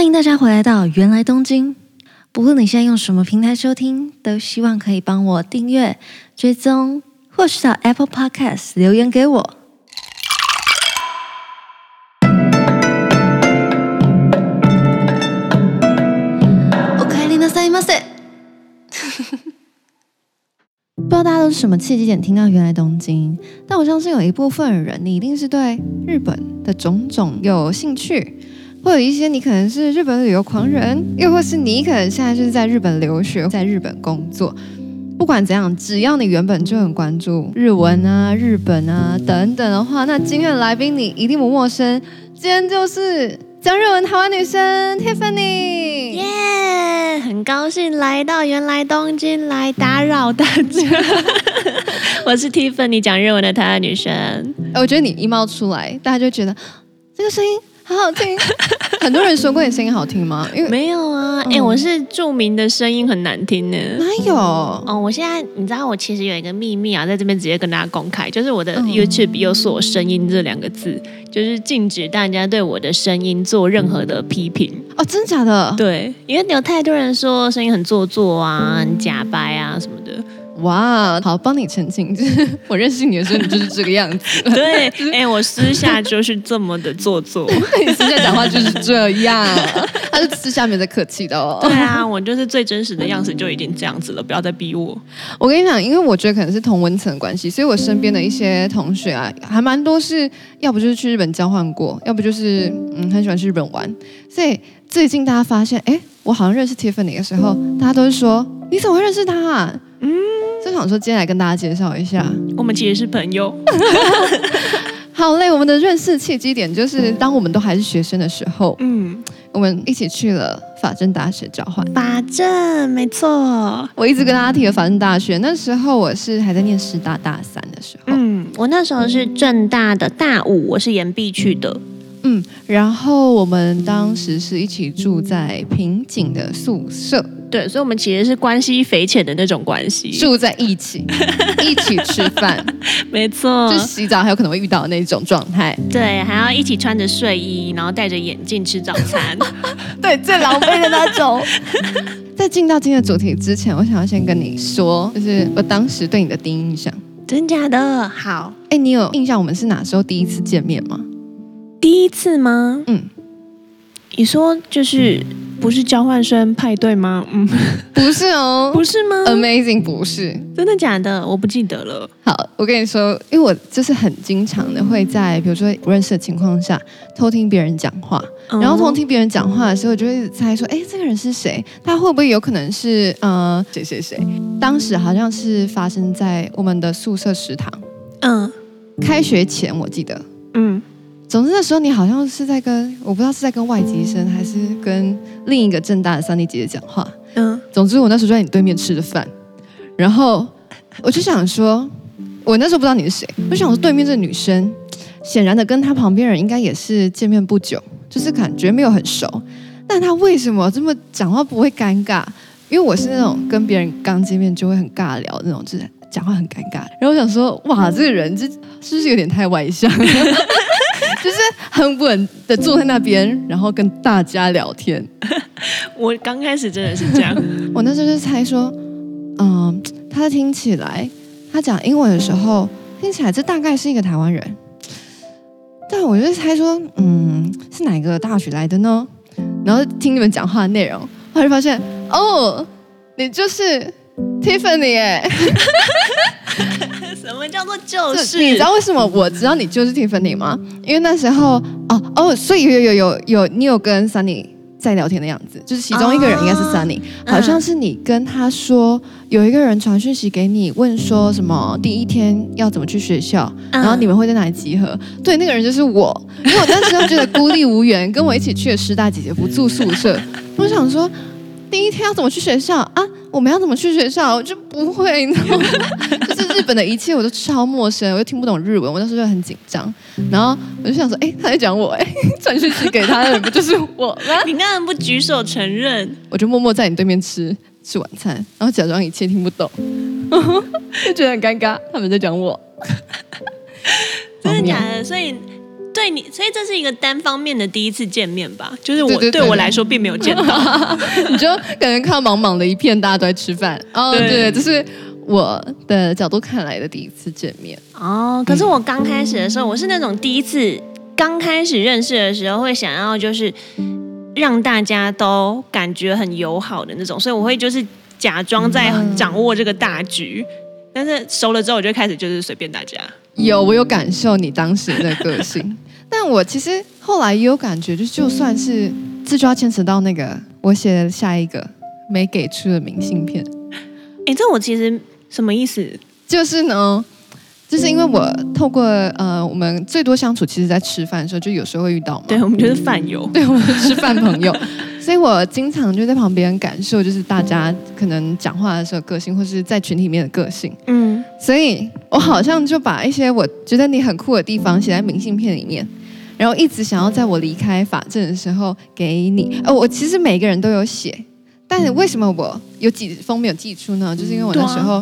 欢迎大家回来到芫来东京。不论你现在用什么平台收听，都希望可以帮我订阅、追踪，或是到 Apple Podcast 留言给我。おかえりなさいませ。不知道大家都是什么契机点听到芫来东京，但我相信有一部分人，你一定是对日本的种种有兴趣。 或者一些你可能是日本旅游狂人，又或是你可能现在就是在日本留学，在日本工作。不管怎样，只要你原本就很关注日文啊、日本啊等等的话，那今天的来宾你一定不陌生。今天就是讲日文台湾女生 Tiffany，耶！Yeah, 很高兴来到原来东京来打扰大家。我是 Tiffany，讲日文的台湾女生。我觉得你一冒出来，大家就觉得这个声音。好好听，很多人说过你声音好听吗？因为没有啊，哎、我是著名的声音很难听呢。哪有？哦，我现在你知道，我其实有一个秘密啊，在这边直接跟大家公开，就是我的 YouTube 有锁声音这两个字，嗯、就是禁止大家对我的声音做任何的批评。哦，真的假的？对，因为有太多人说声音很做作啊，很假白啊什么的。哇，好，帮你澄清，就是 我认识你的时候，你就是这个样子。对，哎、欸，我私下就是这么的做作，你私下讲话就是这样，他是私下没在客气的哦。对啊，我就是最真实的样子就已经这样子了，不要再逼我。我跟你讲，因为我觉得可能是同温层的关系，所以我身边的一些同学啊，还蛮多是要不就是去日本交换过，要不就是嗯很喜欢去日本玩。所以最近大家发现，哎，我好像认识 Tiffany 的时候，大家都是说你怎么会认识他啊？嗯。就想说，今天来跟大家介绍一下，我们其实是朋友。好嘞，我们的认识契机点就是当我们都还是学生的时候，嗯，我们一起去了法政大学交换。法政，没错。我一直跟大家提了法政大学，那时候我是还在念师大大三的时候。嗯，我那时候是政大的大五，我是延毕去的。嗯，然后我们当时是一起住在平井的宿舍。对，所以，我们其实是关系匪浅的那种关系，住在一起，一起吃饭，没错，就洗澡还有可能会遇到的那种状态。对，还要一起穿着睡衣，然后戴着眼镜吃早餐，对，最狼狈的那种。在进到今天的主题之前，我想要先跟你说，就是我当时对你的第一印象，真假的？好，哎，你有印象我们是哪时候第一次见面吗？第一次吗？嗯，你说就是。不是交换生派对吗？嗯，不是哦，不是吗？Amazing，不是，真的假的？我不记得了。好，我跟你说，因为我就是很经常的会在比如说不认识的情况下偷听别人讲话，然后偷听别人讲话的时候，我就会猜说，哎，这个人是谁？他会不会有可能是呃谁谁谁？当时好像是发生在我们的宿舍食堂，嗯，开学前我记得，嗯。总之那时候你好像是在跟我不知道是在跟外籍生还是跟另一个正大的 Sunny 姐姐讲话。嗯，总之我那时候就在你对面吃的饭，然后我就想说，我那时候不知道你是谁，我就想说对面这女生，显然的跟她旁边人应该也是见面不久，就是感觉没有很熟，但她为什么这么讲话不会尴尬？因为我是那种跟别人刚见面就会很尬聊那种，就是讲话很尴尬。然后我想说，哇，这个人这是不是有点太外向？就是很稳的坐在那边，然后跟大家聊天。我刚开始真的是这样，我那时候就猜说，嗯，他听起来，他讲英文的时候，听起来这大概是一个台湾人。但我就猜说，嗯，是哪个大学来的呢？然后听你们讲话的内容，后来就发现，哦，你就是 Tiffany 哎。什么叫做就是？你知道为什么我知道你就是 Tiffany 吗？因为那时候哦哦，所以有有有有你有跟 Sunny 在聊天的样子，就是其中一个人应该是 Sunny，好像是你跟他说有一个人传讯息给你，问说什么第一天要怎么去学校，然后你们会在哪里集合？对，那个人就是我，因为我当时就觉得孤立无援，跟我一起去的师大姐姐不住宿舍，我想说第一天要怎么去学校啊？我们要怎么去学校？我就不会呢，就是日本的一切我都超陌生，我又听不懂日文，我那时候就很紧张。然后我就想说，哎，他在讲我，哎，传讯息给他的人不就是我吗？你那人不举手承认？我就默默在你对面吃吃晚餐，然后假装一切听不懂，就觉得很尴尬。他们在讲我，真的假的？所以。对你，所以这是一个单方面的第一次见面吧？就是我对我来说并没有见到，你就感觉看到茫茫的一片，大家都在吃饭。哦，对，对，这是我的角度看来的第一次见面。哦，可是我刚开始的时候，我是那种第一次刚开始认识的时候，会想要就是让大家都感觉很友好的那种，所以我会就是假装在掌握这个大局。嗯但是熟了之后，我就开始就是随便大家。有，我有感受你当时的个性，但我其实后来也有感觉，就就算是这就要牵扯到那个我写的下一个没给出的明信片。哎，这我其实什么意思？就是呢，就是因为我透过呃，我们最多相处，其实在吃饭的时候，就有时候会遇到嘛。对，我们就是饭友，对，我们是饭朋友。所以我经常就在旁边感受，就是大家可能讲话的时候个性，或是在群体里面的个性。嗯，所以我好像就把一些我觉得你很酷的地方写在明信片里面，然后一直想要在我离开法政的时候给你。呃，我其实每个人都有写，但是为什么我有几封没有寄出呢？就是因为我那时候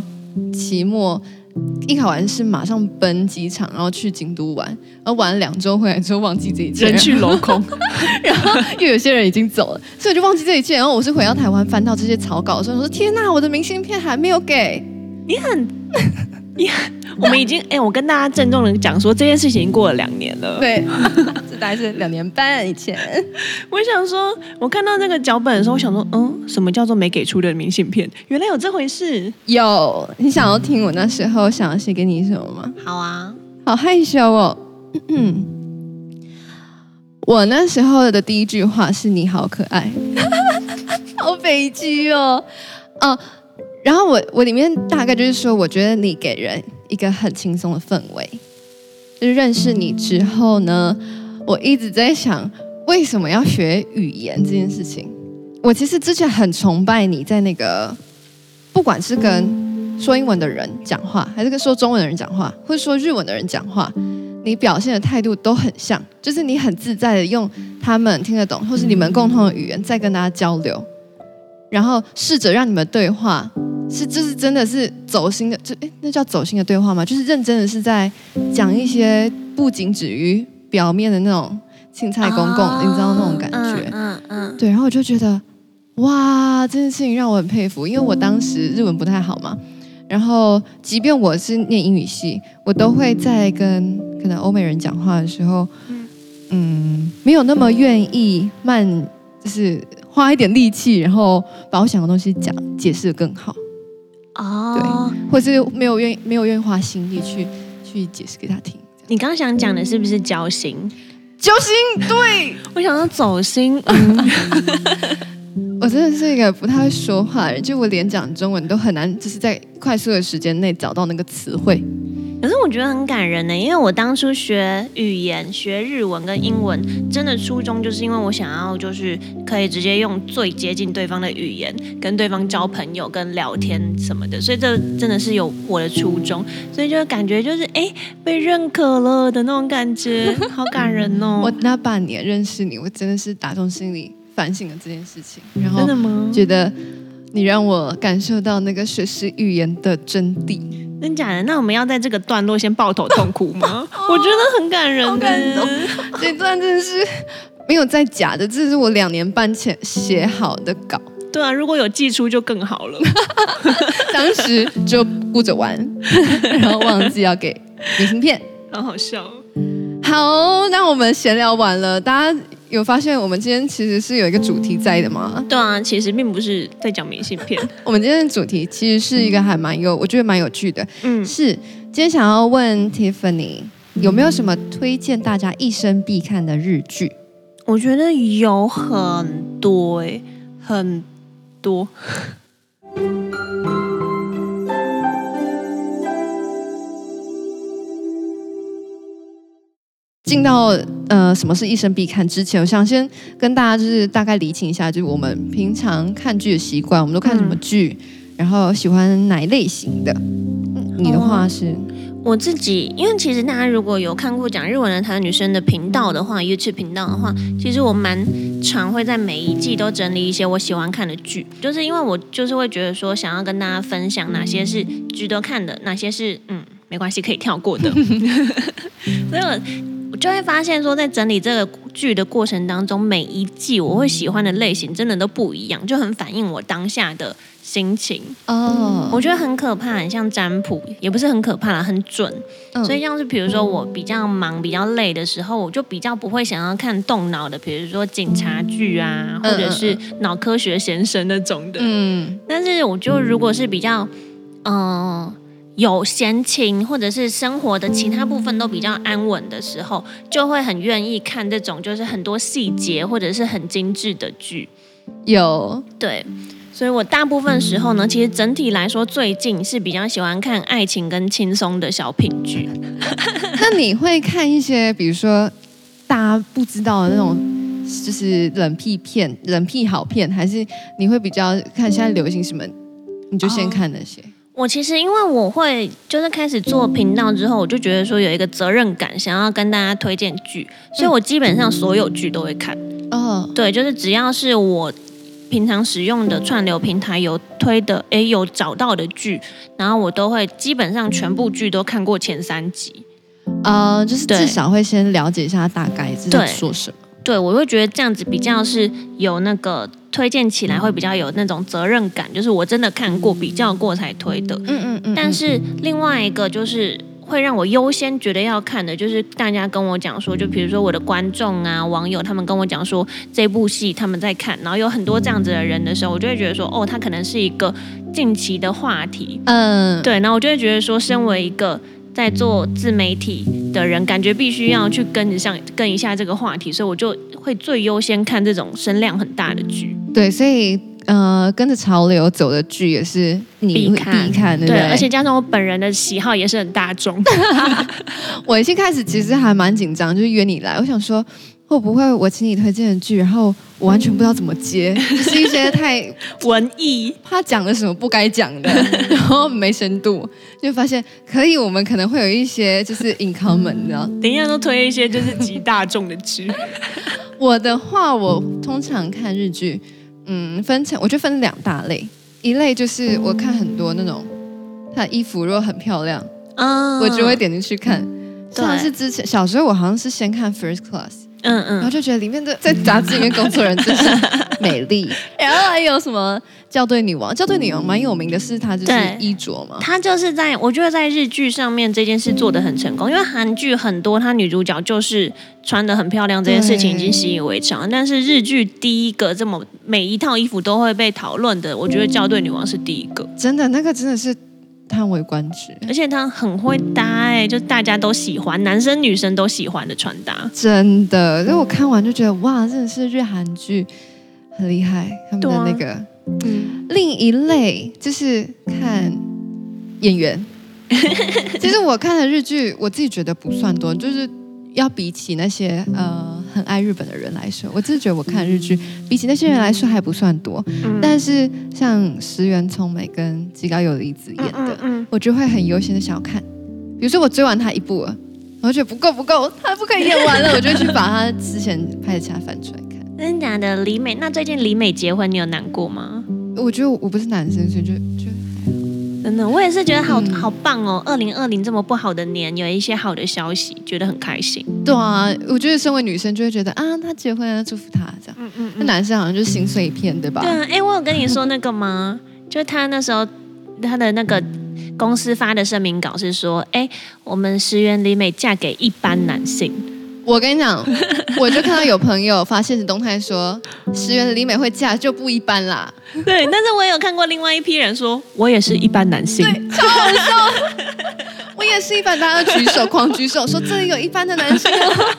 期末。一考完试马上奔机场，然后去京都玩，然后玩了两周回来之后忘记这一切，人去楼空，然后又有些人已经走了，所以我就忘记这一切。然后我是回到台湾翻到这些草稿的时候，我说天呐，我的明信片还没有给你很。我们已经哎，我跟大家郑重的讲说，这件事情已经过了两年了。对，这大概是两年半以前。我想说，我看到那个脚本的时候，我想说，嗯，什么叫做没给出的明信片？原来有这回事。有，你想要听我那时候想要写给你什么吗？好啊，好害羞哦。嗯，我那时候的第一句话是你好可爱，好悲剧哦。哦。然后我我里面大概就是说，我觉得你给人一个很轻松的氛围。就是认识你之后呢，我一直在想，为什么要学语言这件事情。我其实之前很崇拜你在那个，不管是跟说英文的人讲话，还是跟说中文的人讲话，或者说日文的人讲话，你表现的态度都很像，就是你很自在的用他们听得懂，或是你们共同的语言在跟大家交流，然后试着让你们对话。是，就是真的是走心的，就诶，那叫走心的对话吗？就是认真的是在讲一些不仅止于表面的那种青菜公公，哦、你知道那种感觉？嗯嗯，嗯对。然后我就觉得，哇，这件事情让我很佩服，因为我当时日文不太好嘛。然后，即便我是念英语系，我都会在跟可能欧美人讲话的时候，嗯，没有那么愿意慢，就是花一点力气，然后把我想的东西讲解释的更好。哦，对，或是没有愿意没有愿意花心力去去解释给他听。你刚刚想讲的是不是交心？交心，对，我想要走心。嗯、我真的是一个不太会说话的人，就我连讲中文都很难，就是在快速的时间内找到那个词汇。可是我觉得很感人呢，因为我当初学语言、学日文跟英文，真的初衷就是因为我想要，就是可以直接用最接近对方的语言跟对方交朋友、跟聊天什么的，所以这真的是有我的初衷，所以就感觉就是哎被认可了的那种感觉，好感人哦！我那半年认识你，我真的是打从心里反省了这件事情，然后真的吗？觉得你让我感受到那个学习语言的真谛。真假的？那我们要在这个段落先抱头痛哭吗？哦、我觉得很感人，好感动。这段真的是没有在假的，这是我两年半前写好的稿。对啊，如果有寄出就更好了。当时就顾着玩，然后忘记要给明信片，好好笑。好，那我们闲聊完了，大家。有发现我们今天其实是有一个主题在的吗？对啊，其实并不是在讲明信片。我们今天的主题其实是一个还蛮有，我觉得蛮有趣的。嗯，是今天想要问 Tiffany 有没有什么推荐大家一生必看的日剧？我觉得有很多诶，很多。进到呃，什么是一生必看之前，我想先跟大家就是大概理清一下，就是我们平常看剧的习惯，我们都看什么剧，嗯、然后喜欢哪一类型的？你的话是？我自己，因为其实大家如果有看过讲日文的台湾女生的频道的话，YouTube 频道的话，其实我蛮常会在每一季都整理一些我喜欢看的剧，就是因为我就是会觉得说，想要跟大家分享哪些是值得看的，哪些是嗯没关系可以跳过的，所以我。就会发现说，在整理这个剧的过程当中，每一季我会喜欢的类型真的都不一样，就很反映我当下的心情。哦，我觉得很可怕，很像占卜，也不是很可怕啦，很准。嗯、所以像是比如说我比较忙、比较累的时候，我就比较不会想要看动脑的，比如说警察剧啊，或者是脑科学先生那种的。嗯，但是我就如果是比较，嗯、呃。有闲情，或者是生活的其他部分都比较安稳的时候，就会很愿意看这种就是很多细节或者是很精致的剧。有对，所以我大部分时候呢，其实整体来说，最近是比较喜欢看爱情跟轻松的小品剧。那你会看一些，比如说大家不知道的那种，就是冷僻片、冷僻好片，还是你会比较看现在流行什么，你就先看那些？Oh. 我其实因为我会就是开始做频道之后，我就觉得说有一个责任感，想要跟大家推荐剧，所以我基本上所有剧都会看。哦，对，就是只要是我平常使用的串流平台有推的，诶，有找到的剧，然后我都会基本上全部剧都看过前三集。呃，就是至少会先了解一下大概是在说什么。对，我会觉得这样子比较是有那个。推荐起来会比较有那种责任感，就是我真的看过、比较过才推的。嗯嗯嗯。但是另外一个就是会让我优先觉得要看的，就是大家跟我讲说，就比如说我的观众啊、网友他们跟我讲说这部戏他们在看，然后有很多这样子的人的时候，我就会觉得说，哦，他可能是一个近期的话题。嗯。对，然后我就会觉得说，身为一个在做自媒体的人，感觉必须要去跟一下跟一下这个话题，所以我就会最优先看这种声量很大的剧。对，所以呃，跟着潮流走的剧也是你必看，必看对不对？对，而且加上我本人的喜好也是很大众。我一开始其实还蛮紧张，就是约你来，我想说会不会我请你推荐的剧，然后我完全不知道怎么接，就是一些太文艺，怕讲了什么不该讲的，然后没深度，就发现可以，我们可能会有一些就是 in common，你知道？等一下都推一些就是极大众的剧。我的话，我通常看日剧。嗯，分成我就分两大类，一类就是我看很多那种，他的衣服如果很漂亮，啊，我就会点进去看。像是之前小时候，我好像是先看 First Class。嗯嗯，然后就觉得里面的在杂志里面工作人真是 美丽，然后还有什么校对女王，校对女王蛮有名的是她就是衣着嘛，她就是在我觉得在日剧上面这件事做的很成功，因为韩剧很多她女主角就是穿的很漂亮这件事情已经习以为常，但是日剧第一个这么每一套衣服都会被讨论的，我觉得校对女王是第一个，真的那个真的是。叹为观止，而且他很会搭哎，就大家都喜欢，男生女生都喜欢的穿搭，真的。所以我看完就觉得哇，真的是日韩剧很厉害，他们的那个。啊、嗯，另一类就是看演员。其实我看的日剧，我自己觉得不算多，就是要比起那些呃。很爱日本的人来说，我真的觉得我看日剧比起那些人来说还不算多。嗯、但是像石原聪美跟吉高由里子演的，嗯嗯嗯、我就会很优先的想要看。比如说我追完他一部了，我觉得不够不够，他不可以演完了，我就去把他之前拍的其他翻出来看。真的假的？李美，那最近李美结婚，你有难过吗？我觉得我不是男生，所以就就。真的，我也是觉得好好棒哦！二零二零这么不好的年，有一些好的消息，觉得很开心。对啊，我觉得身为女生就会觉得啊，他结婚了，祝福他这样。嗯嗯，那男生好像就是心碎一片，对吧？对啊，哎，我有跟你说那个吗？就他那时候他的那个公司发的声明稿是说，哎，我们石原里美嫁给一般男性。我跟你讲，我就看到有朋友发现实动态说，石原里美惠嫁就不一般啦。对，但是我也有看过另外一批人说，我也是一般男性，对，超好笑。我也是一般，大家都举手，狂举手，说这里有一般的男性哦。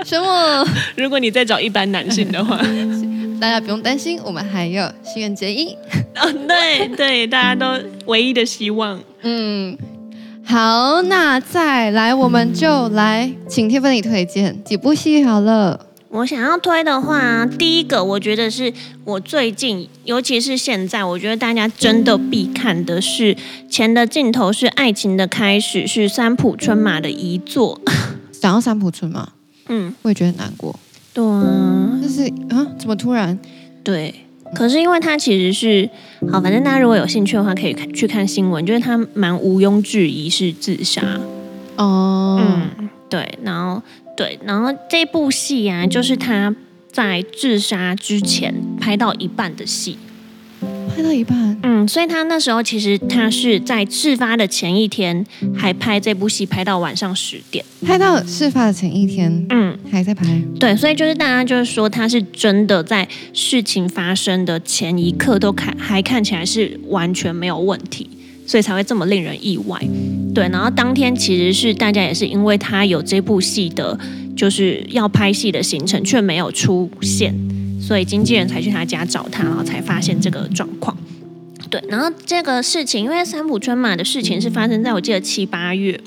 什么？如果你在找一般男性的话，大家不用担心，我们还有心愿结衣。哦，对对，大家都唯一的希望。嗯。好，那再来，我们就来请 Tiffany 推荐几部戏好了。我想要推的话，第一个我觉得是我最近，尤其是现在，我觉得大家真的必看的是《钱的尽头是爱情的开始》，是三浦春马的遗作。想要三浦春马，嗯，我也觉得很难过。对啊，就是啊，怎么突然？对。可是因为他其实是好，反正大家如果有兴趣的话，可以看去看新闻，就是他蛮毋庸置疑是自杀。哦，嗯，对，然后对，然后这部戏啊，就是他在自杀之前拍到一半的戏。拍到一半，嗯，所以他那时候其实他是在事发的前一天还拍这部戏，拍到晚上十点，拍到事发的前一天，嗯，还在拍。对，所以就是大家就是说他是真的在事情发生的前一刻都看还看起来是完全没有问题，所以才会这么令人意外。对，然后当天其实是大家也是因为他有这部戏的，就是要拍戏的行程却没有出现。所以经纪人才去他家找他，然后才发现这个状况。对，然后这个事情，因为三浦春马的事情是发生在我记得七八月，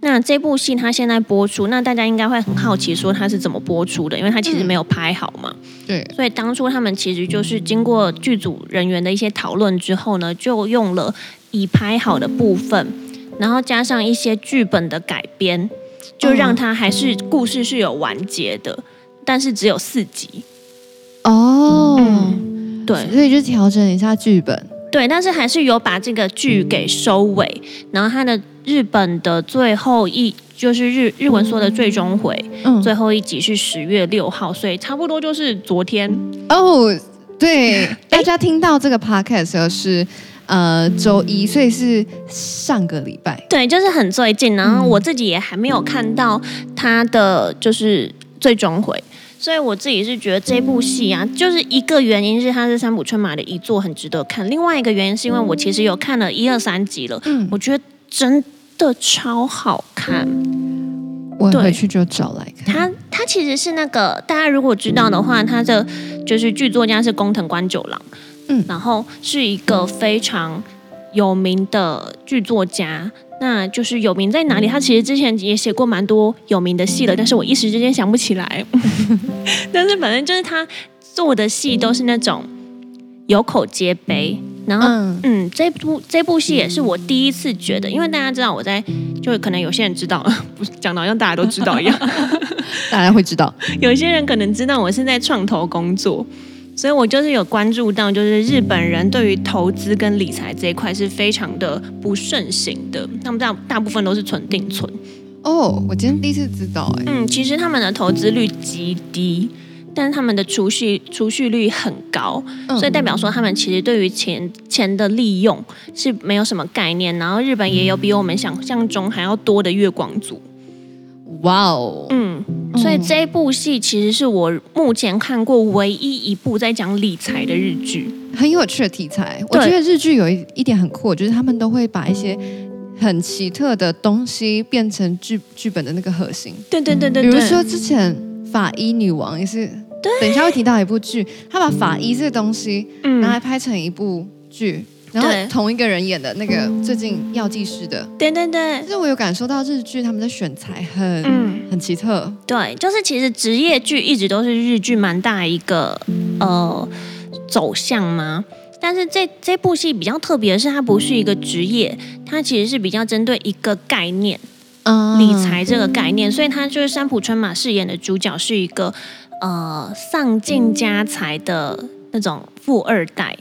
那这部戏他现在播出，那大家应该会很好奇，说他是怎么播出的？因为他其实没有拍好嘛。对。所以当初他们其实就是经过剧组人员的一些讨论之后呢，就用了已拍好的部分，然后加上一些剧本的改编，就让他还是故事是有完结的，但是只有四集。哦、oh, 嗯，对，所以就调整一下剧本，对，但是还是有把这个剧给收尾，然后他的日本的最后一就是日日文说的最终回，嗯，最后一集是十月六号，所以差不多就是昨天。哦，oh, 对，大家听到这个 podcast 的时候是呃周一，所以是上个礼拜，对，就是很最近，然后我自己也还没有看到他的就是最终回。所以我自己是觉得这部戏啊，就是一个原因是它是三浦春马的遗作，很值得看。另外一个原因是因为我其实有看了一二三集了，嗯，我觉得真的超好看。我回去就找来看。它它其实是那个大家如果知道的话，它的就是剧作家是宫藤官九郎，嗯，然后是一个非常有名的剧作家。那就是有名在哪里？他其实之前也写过蛮多有名的戏了，但是我一时之间想不起来。但是反正就是他做的戏都是那种有口皆碑。然后，嗯，嗯，这部这部戏也是我第一次觉得，因为大家知道我在，就可能有些人知道，不 是讲的好像大家都知道一样，大家会知道。有些人可能知道我是在创投工作。所以我就是有关注到，就是日本人对于投资跟理财这一块是非常的不盛行的，他们大大部分都是存定存。哦，我今天第一次知道，哎，嗯，其实他们的投资率极低，但是他们的储蓄储蓄率很高，所以代表说他们其实对于钱钱的利用是没有什么概念。然后日本也有比我们想象中还要多的月光族。哇哦，嗯。所以这部戏其实是我目前看过唯一一部在讲理财的日剧，很有趣的题材。我觉得日剧有一一点很酷，就是他们都会把一些很奇特的东西变成剧剧本的那个核心。对对对对，比如说之前法医女王也是，等一下会提到一部剧，他把法医这个东西拿来拍成一部剧。然后同一个人演的那个最近药剂师的，对对对，就是我有感受到日剧他们的选材很、嗯、很奇特。对，就是其实职业剧一直都是日剧蛮大一个呃走向嘛。但是这这部戏比较特别的是，它不是一个职业，它其实是比较针对一个概念，嗯，理财这个概念。所以它就是山浦春马饰演的主角是一个呃丧尽家财的那种富二代。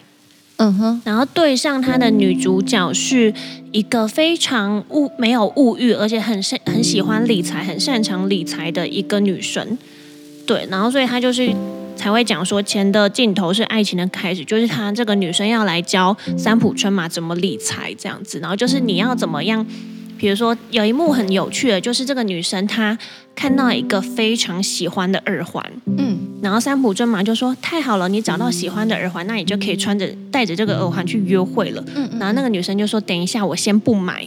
嗯哼，然后对上他的女主角是一个非常物没有物欲，而且很擅很喜欢理财、很擅长理财的一个女生。对，然后所以他就是才会讲说，钱的尽头是爱情的开始，就是他这个女生要来教三浦春马怎么理财这样子，然后就是你要怎么样。比如说有一幕很有趣的，就是这个女生她看到一个非常喜欢的耳环，嗯，然后三浦春马就说：“太好了，你找到喜欢的耳环，那你就可以穿着戴着这个耳环去约会了。”嗯，然后那个女生就说：“等一下，我先不买。”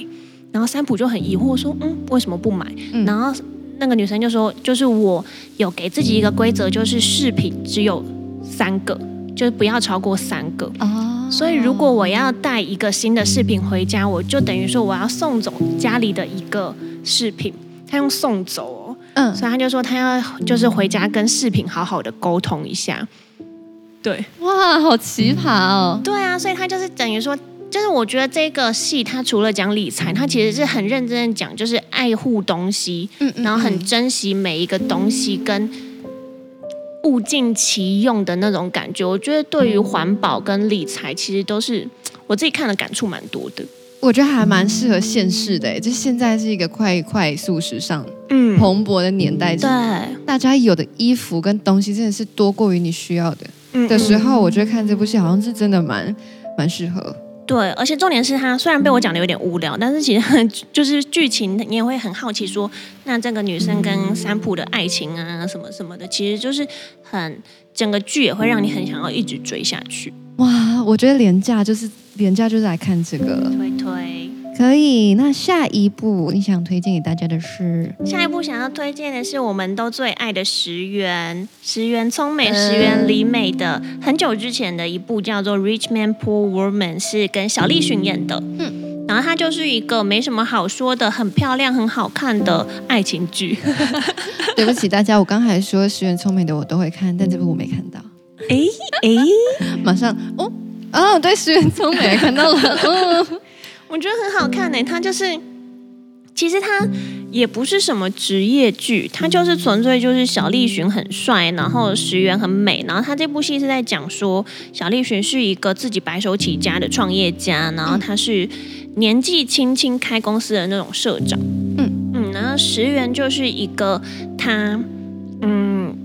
然后三浦就很疑惑说：“嗯，为什么不买？”然后那个女生就说：“就是我有给自己一个规则，就是饰品只有三个，就是不要超过三个。”哦。所以，如果我要带一个新的饰品回家，我就等于说我要送走家里的一个饰品。他用送走哦，嗯，所以他就说他要就是回家跟饰品好好的沟通一下。对，哇，好奇葩哦。对啊，所以他就是等于说，就是我觉得这个戏他除了讲理财，他其实是很认真的讲，就是爱护东西，嗯，然后很珍惜每一个东西跟。物尽其用的那种感觉，我觉得对于环保跟理财，其实都是我自己看的感触蛮多的。我觉得还蛮适合现世的，就现在是一个快快速时尚、嗯蓬勃的年代，对，大家有的衣服跟东西真的是多过于你需要的嗯的时候，我觉得看这部戏好像是真的蛮蛮适合。对，而且重点是他虽然被我讲的有点无聊，但是其实就是剧情你也会很好奇说，说那这个女生跟三浦的爱情啊什么什么的，其实就是很整个剧也会让你很想要一直追下去。哇，我觉得廉价就是廉价就是来看这个，推推可以。那下一步你想推荐给大家的是？下一步想要推荐的是我们都最爱的石原，石原聪美、石原里美的很久之前的一部叫做《Rich Man Poor Woman》，是跟小栗旬演的。嗯，然后它就是一个没什么好说的，很漂亮、很好看的爱情剧。对不起大家，我刚才说石原聪美的我都会看，但这部我没看到。哎哎，马上哦哦，对，石原聪美看到了，哦，我觉得很好看呢。他就是，其实他也不是什么职业剧，他就是纯粹就是小栗旬很帅，然后石原很美，然后他这部戏是在讲说小栗旬是一个自己白手起家的创业家，然后他是年纪轻轻开公司的那种社长，嗯嗯，然后石原就是一个他嗯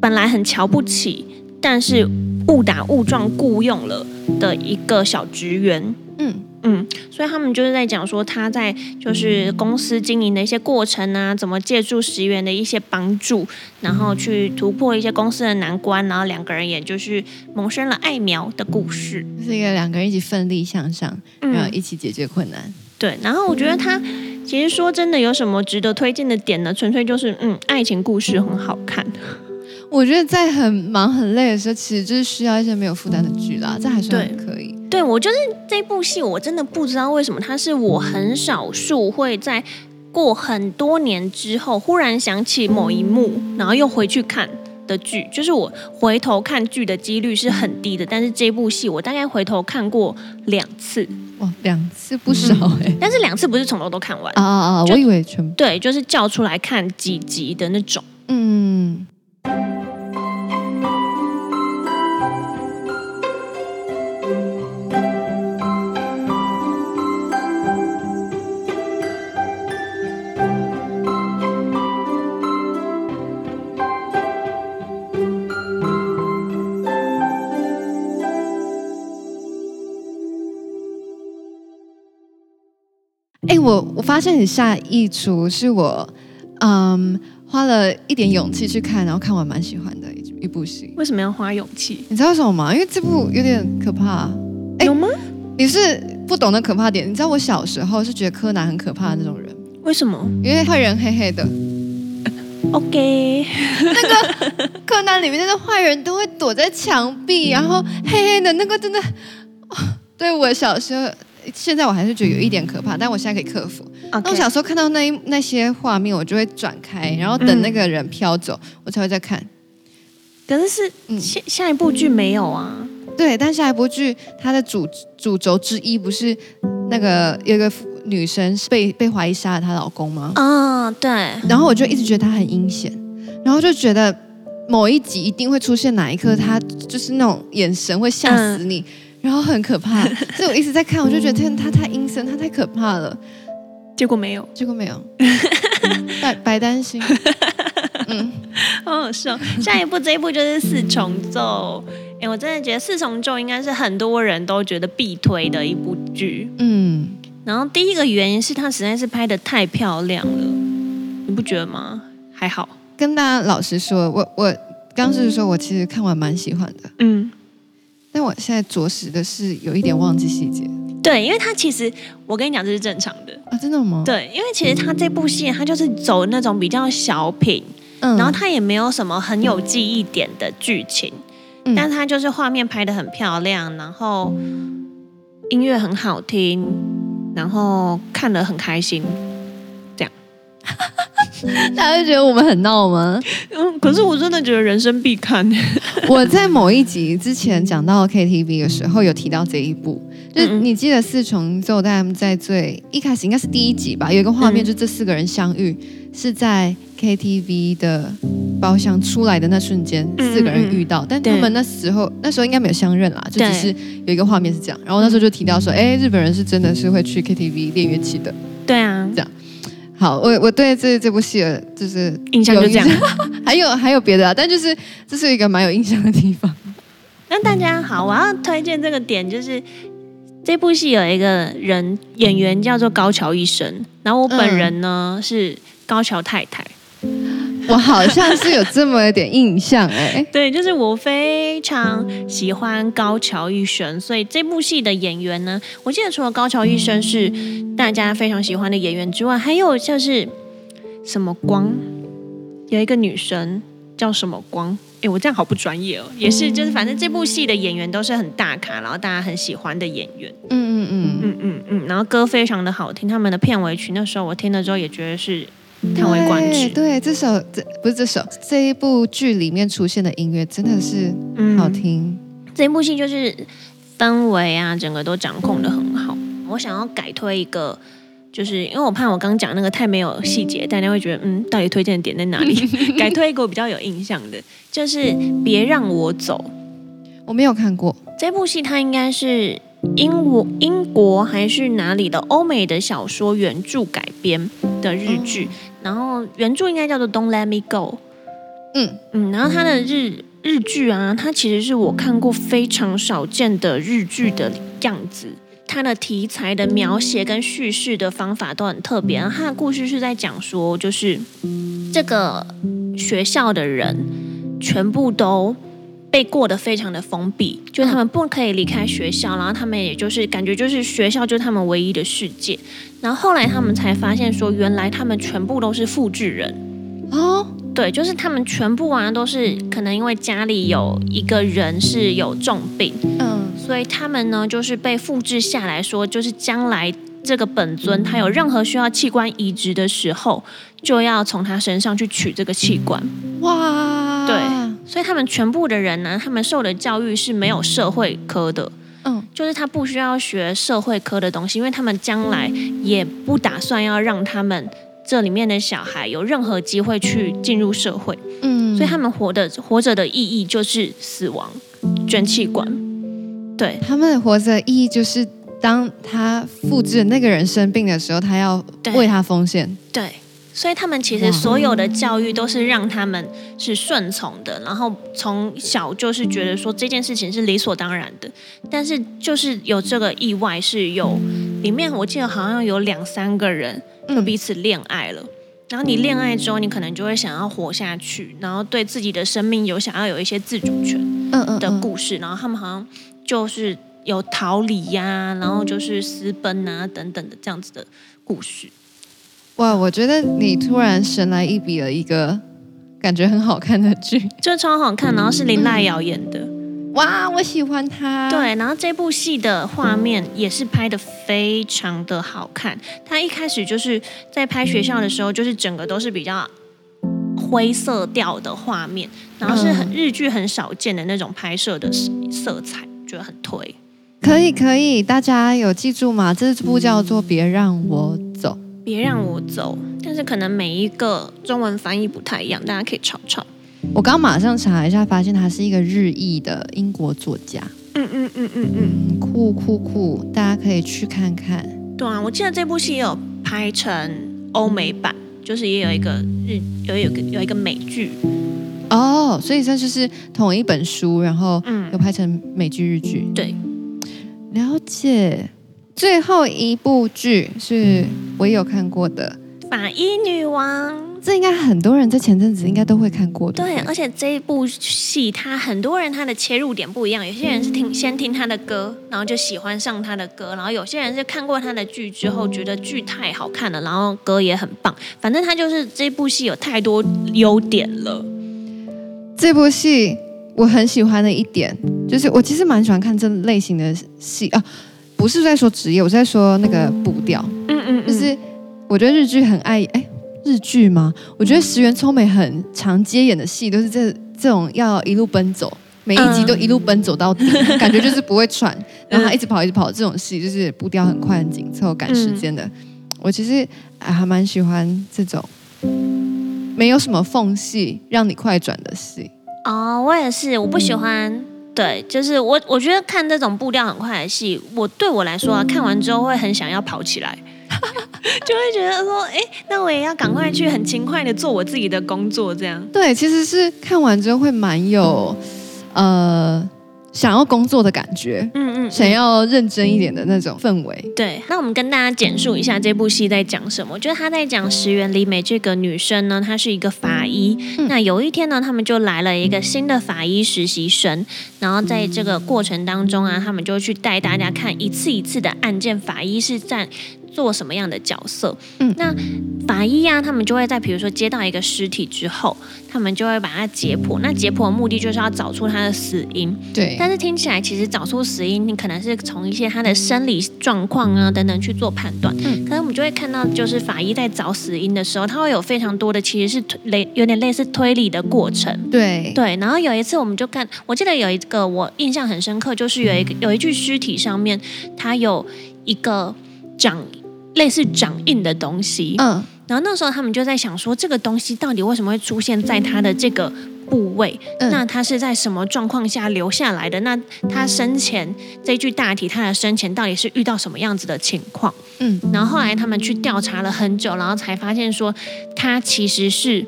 本来很瞧不起。但是误打误撞雇佣了的一个小职员，嗯嗯，所以他们就是在讲说他在就是公司经营的一些过程啊，怎么借助石原的一些帮助，然后去突破一些公司的难关，然后两个人也就是萌生了爱苗的故事，是一个两个人一起奋力向上，然后一起解决困难。嗯、对，然后我觉得他其实说真的有什么值得推荐的点呢？纯粹就是嗯，爱情故事很好看。我觉得在很忙很累的时候，其实就是需要一些没有负担的剧啦，这还算可以。对，对我就是这部戏，我真的不知道为什么它是我很少数会在过很多年之后忽然想起某一幕，然后又回去看的剧。就是我回头看剧的几率是很低的，但是这部戏我大概回头看过两次。哇，两次不少哎、欸！但是两次不是从头都看完啊啊啊！我以为全部对，就是叫出来看几集的那种。发现你下一出是我，嗯，花了一点勇气去看，然后看完蛮喜欢的一一部戏。为什么要花勇气？你知道为什么吗？因为这部有点可怕。有吗？你是不懂得可怕点。你知道我小时候是觉得柯南很可怕的那种人。为什么？因为坏人黑黑的。OK。那个柯南里面那个坏人都会躲在墙壁，然后黑黑的那个真的，对我小时候。现在我还是觉得有一点可怕，但我现在可以克服。那我小时候看到那一那些画面，我就会转开，然后等那个人飘走，嗯、我才会再看。可是是下、嗯、下一部剧没有啊？对，但下一部剧它的主主轴之一不是那个有一个女生被被怀疑杀了她老公吗？啊、哦，对。然后我就一直觉得她很阴险，然后就觉得某一集一定会出现哪一刻，她就是那种眼神会吓死你。嗯然后很可怕，所以我一直在看，我就觉得天，他太阴森，他太可怕了。结果没有，结果没有，白白担心。嗯，好好笑。下一部这一部就是四重奏。哎，我真的觉得四重奏应该是很多人都觉得必推的一部剧。嗯，然后第一个原因是它实在是拍的太漂亮了，你不觉得吗？还好，跟大家老实说，我我刚是说我其实看完蛮喜欢的。嗯。但我现在着实的是有一点忘记细节。对，因为他其实我跟你讲这是正常的啊，真的吗？对，因为其实他这部戏他就是走那种比较小品，嗯，然后他也没有什么很有记忆点的剧情，嗯，但他就是画面拍的很漂亮，然后音乐很好听，然后看得很开心。大家会觉得我们很闹吗？嗯，可是我真的觉得人生必看。我在某一集之前讲到 KTV 的时候，有提到这一部，就你记得四重奏他们在最一开始应该是第一集吧，有一个画面，就这四个人相遇是在 KTV 的包厢出来的那瞬间，嗯、四个人遇到，但他们那时候那时候应该没有相认啦，就只是有一个画面是这样。然后那时候就提到说，哎，日本人是真的是会去 KTV 练乐器的。对啊，这样。好，我我对这这部戏的就是印象就这样，还有还有别的啊，但就是这是一个蛮有印象的地方。那大家好，我要推荐这个点就是。这部戏有一个人演员叫做高桥一生，然后我本人呢、嗯、是高桥太太，我好像是有这么一点印象哎、欸，对，就是我非常喜欢高桥一生，所以这部戏的演员呢，我记得除了高桥一生是大家非常喜欢的演员之外，还有就是什么光，有一个女生叫什么光。哎，我这样好不专业哦。也是，就是反正这部戏的演员都是很大咖，然后大家很喜欢的演员。嗯嗯嗯嗯嗯嗯。然后歌非常的好听，他们的片尾曲那时候我听了之后也觉得是叹为观止。对，这首这不是这首，这一部剧里面出现的音乐真的是好听。嗯，这一部戏就是氛围啊，整个都掌控的很好。我想要改推一个。就是因为我怕我刚讲那个太没有细节，大家会觉得嗯，到底推荐的点在哪里？改推一个我比较有印象的，就是《别让我走》。我没有看过这部戏，它应该是英国英国还是哪里的欧美的小说原著改编的日剧，嗯、然后原著应该叫做《Don't Let Me Go》。嗯嗯，然后它的日日剧啊，它其实是我看过非常少见的日剧的样子。它的题材的描写跟叙事的方法都很特别。它的故事是在讲说，就是这个学校的人全部都被过得非常的封闭，就他们不可以离开学校，然后他们也就是感觉就是学校就是他们唯一的世界。然后后来他们才发现说，原来他们全部都是复制人哦，对，就是他们全部啊都是可能因为家里有一个人是有重病，嗯。所以他们呢，就是被复制下来说，就是将来这个本尊他有任何需要器官移植的时候，就要从他身上去取这个器官。哇！对，所以他们全部的人呢，他们受的教育是没有社会科的，嗯，就是他不需要学社会科的东西，因为他们将来也不打算要让他们这里面的小孩有任何机会去进入社会，嗯，所以他们活的活着的意义就是死亡，捐器官。对，他们活着的意义就是，当他复制那个人生病的时候，他要为他奉献。对，所以他们其实所有的教育都是让他们是顺从的，然后从小就是觉得说这件事情是理所当然的。但是就是有这个意外，是有里面我记得好像有两三个人就彼此恋爱了，然后你恋爱之后，你可能就会想要活下去，然后对自己的生命有想要有一些自主权，嗯的故事，然后他们好像。就是有逃离呀、啊，然后就是私奔啊等等的这样子的故事。哇，我觉得你突然神来一笔了一个感觉很好看的剧，就超好看，然后是林濑瑶演的。哇，我喜欢她。对，然后这部戏的画面也是拍的非常的好看。她一开始就是在拍学校的时候，就是整个都是比较灰色调的画面，然后是很日剧很少见的那种拍摄的色彩。觉得很推，可以可以，大家有记住吗？这部叫做《别让我走》，别让我走。但是可能每一个中文翻译不太一样，大家可以抄抄。我刚马上查一下，发现他是一个日裔的英国作家。嗯嗯嗯嗯嗯，酷酷酷，大家可以去看看。对啊，我记得这部戏也有拍成欧美版，就是也有一个日有有个有一个美剧。哦，oh, 所以这就是同一本书，然后又拍成美剧、日剧。对，了解。最后一部剧是我也有看过的《法医女王》，这应该很多人在前阵子应该都会看过的。对，而且这一部戏，他很多人他的切入点不一样，有些人是听先听他的歌，然后就喜欢上他的歌，然后有些人是看过他的剧之后觉得剧太好看了，然后歌也很棒。反正他就是这部戏有太多优点了。这部戏我很喜欢的一点，就是我其实蛮喜欢看这类型的戏啊，不是在说职业，我是在说那个步调。嗯嗯，就是我觉得日剧很爱哎，日剧吗？我觉得石原聪美很常接演的戏都是这这种要一路奔走，每一集都一路奔走到底，感觉就是不会喘，然后他一直跑一直跑这种戏，就是步调很快很紧凑赶时间的。我其实还蛮喜欢这种没有什么缝隙让你快转的戏。哦，我也是，我不喜欢。嗯、对，就是我我觉得看这种步调很快的戏，我对我来说啊，看完之后会很想要跑起来，就会觉得说，哎，那我也要赶快去很勤快的做我自己的工作，这样。对，其实是看完之后会蛮有，呃。想要工作的感觉，嗯嗯，想要认真一点的那种氛围。对，那我们跟大家简述一下这部戏在讲什么。就是他在讲石原里美这个女生呢，她是一个法医。嗯、那有一天呢，他们就来了一个新的法医实习生，然后在这个过程当中啊，他们就去带大家看一次一次的案件，法医是在。做什么样的角色？嗯，那法医啊，他们就会在比如说接到一个尸体之后，他们就会把它解剖。那解剖的目的就是要找出他的死因。对。但是听起来，其实找出死因，你可能是从一些他的生理状况啊等等去做判断。嗯。可是我们就会看到，就是法医在找死因的时候，他会有非常多的其实是类有点类似推理的过程。对。对。然后有一次，我们就看，我记得有一个我印象很深刻，就是有一个有一具尸体上面，它有一个掌。类似掌印的东西，嗯，然后那时候他们就在想说，这个东西到底为什么会出现在他的这个部位？嗯，那他是在什么状况下留下来的？那他生前这具大体，他的生前到底是遇到什么样子的情况？嗯，然后后来他们去调查了很久，然后才发现说，他其实是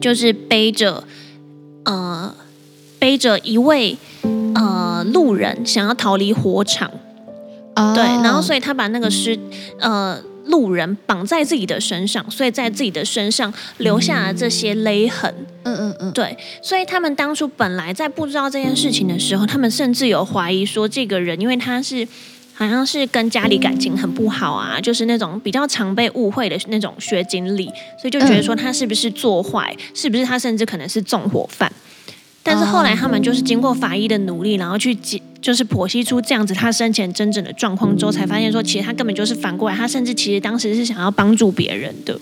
就是背着呃背着一位呃路人想要逃离火场。Oh. 对，然后所以他把那个尸，呃，路人绑在自己的身上，所以在自己的身上留下了这些勒痕。嗯嗯嗯，对，所以他们当初本来在不知道这件事情的时候，他们甚至有怀疑说，这个人因为他是好像是跟家里感情很不好啊，就是那种比较常被误会的那种学经历，所以就觉得说他是不是做坏，是不是他甚至可能是纵火犯。但是后来他们就是经过法医的努力，然后去解，就是剖析出这样子他生前真正的状况之后，才发现说其实他根本就是反过来，他甚至其实当时是想要帮助别人的。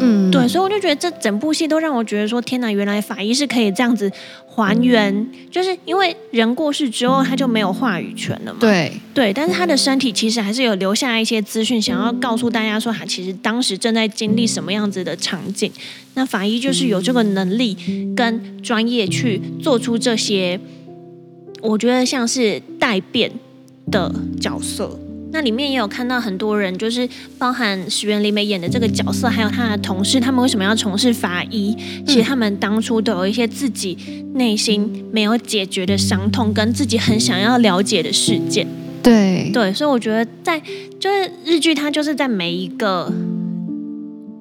嗯，对，所以我就觉得这整部戏都让我觉得说，天哪，原来法医是可以这样子还原，就是因为人过世之后他就没有话语权了嘛。对对，但是他的身体其实还是有留下一些资讯，想要告诉大家说他其实当时正在经历什么样子的场景。那法医就是有这个能力跟专业去做出这些，我觉得像是代变的角色。那里面也有看到很多人，就是包含石原里美演的这个角色，还有他的同事，他们为什么要从事法医？其实他们当初都有一些自己内心没有解决的伤痛，跟自己很想要了解的事件。对对，所以我觉得在就是日剧，它就是在每一个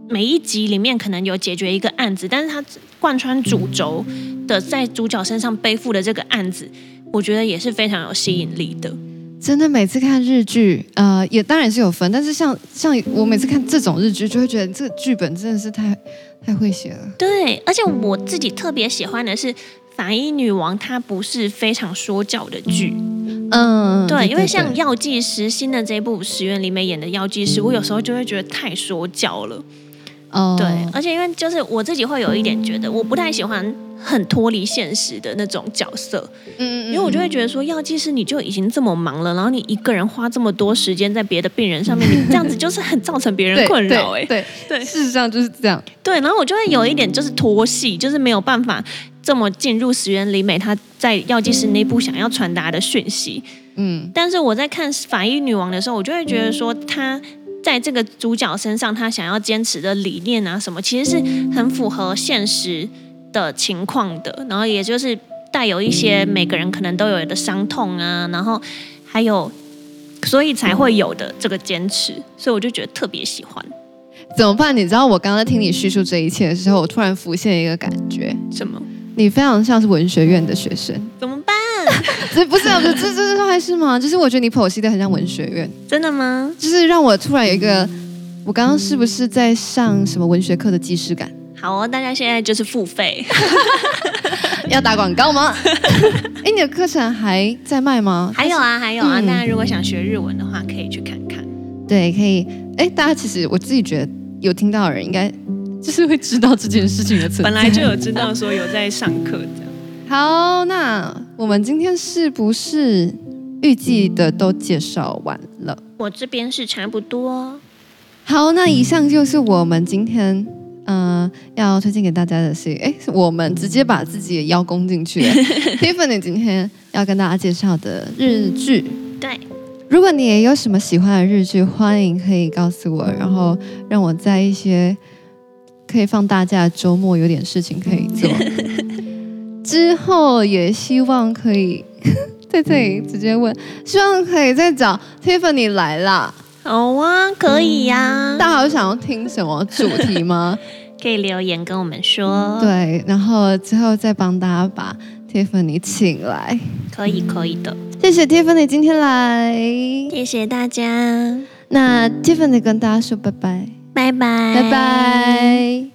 每一集里面可能有解决一个案子，但是它贯穿主轴的在主角身上背负的这个案子，我觉得也是非常有吸引力的。真的每次看日剧，呃，也当然是有分，但是像像我每次看这种日剧，就会觉得这个剧本真的是太太会写了。对，而且我自己特别喜欢的是《法医女王》，它不是非常说教的剧。嗯，对，因为像药剂师新的这部石原里美演的药剂师，我有时候就会觉得太说教了。哦，对，而且因为就是我自己会有一点觉得，我不太喜欢。很脱离现实的那种角色，嗯，因为我就会觉得说，药剂师你就已经这么忙了，然后你一个人花这么多时间在别的病人上面，你这样子就是很造成别人困扰，哎，对对，事实上就是这样，对，然后我就会有一点就是脱戏，就是没有办法这么进入石原里美她在药剂师内部想要传达的讯息，嗯，但是我在看法医女王的时候，我就会觉得说，她在这个主角身上，他想要坚持的理念啊什么，其实是很符合现实。的情况的，然后也就是带有一些每个人可能都有的伤痛啊，然后还有，所以才会有的这个坚持，所以我就觉得特别喜欢。怎么办？你知道我刚刚在听你叙述这一切的时候，我突然浮现一个感觉，什么？你非常像是文学院的学生。怎么办？这不是啊，这这这还是吗？就是我觉得你剖析的很像文学院。真的吗？就是让我突然有一个，我刚刚是不是在上什么文学课的既视感？好哦，大家现在就是付费，要打广告吗？哎，你的课程还在卖吗？还有啊，还有啊，大家如果想学日文的话，可以去看看。对，可以。哎，大家其实我自己觉得有听到的人，应该就是会知道这件事情的存在。本来就有知道说有在上课这样。好，那我们今天是不是预计的都介绍完了？我这边是差不多。好，那以上就是我们今天。嗯、呃，要推荐给大家的是，哎，我们直接把自己的邀功进去了。Tiffany 今天要跟大家介绍的日剧，对，如果你也有什么喜欢的日剧，欢迎可以告诉我，然后让我在一些可以放大假的周末有点事情可以做。之后也希望可以 在这里直接问，希望可以再找 Tiffany 来啦。好啊，可以呀、啊。大家有想要听什么主题吗？可以留言跟我们说。对，然后之后再帮大家把 Tiffany 请来。可以，可以的。谢谢 Tiffany 今天来，谢谢大家。那 Tiffany 跟大家说拜拜，拜拜，拜拜。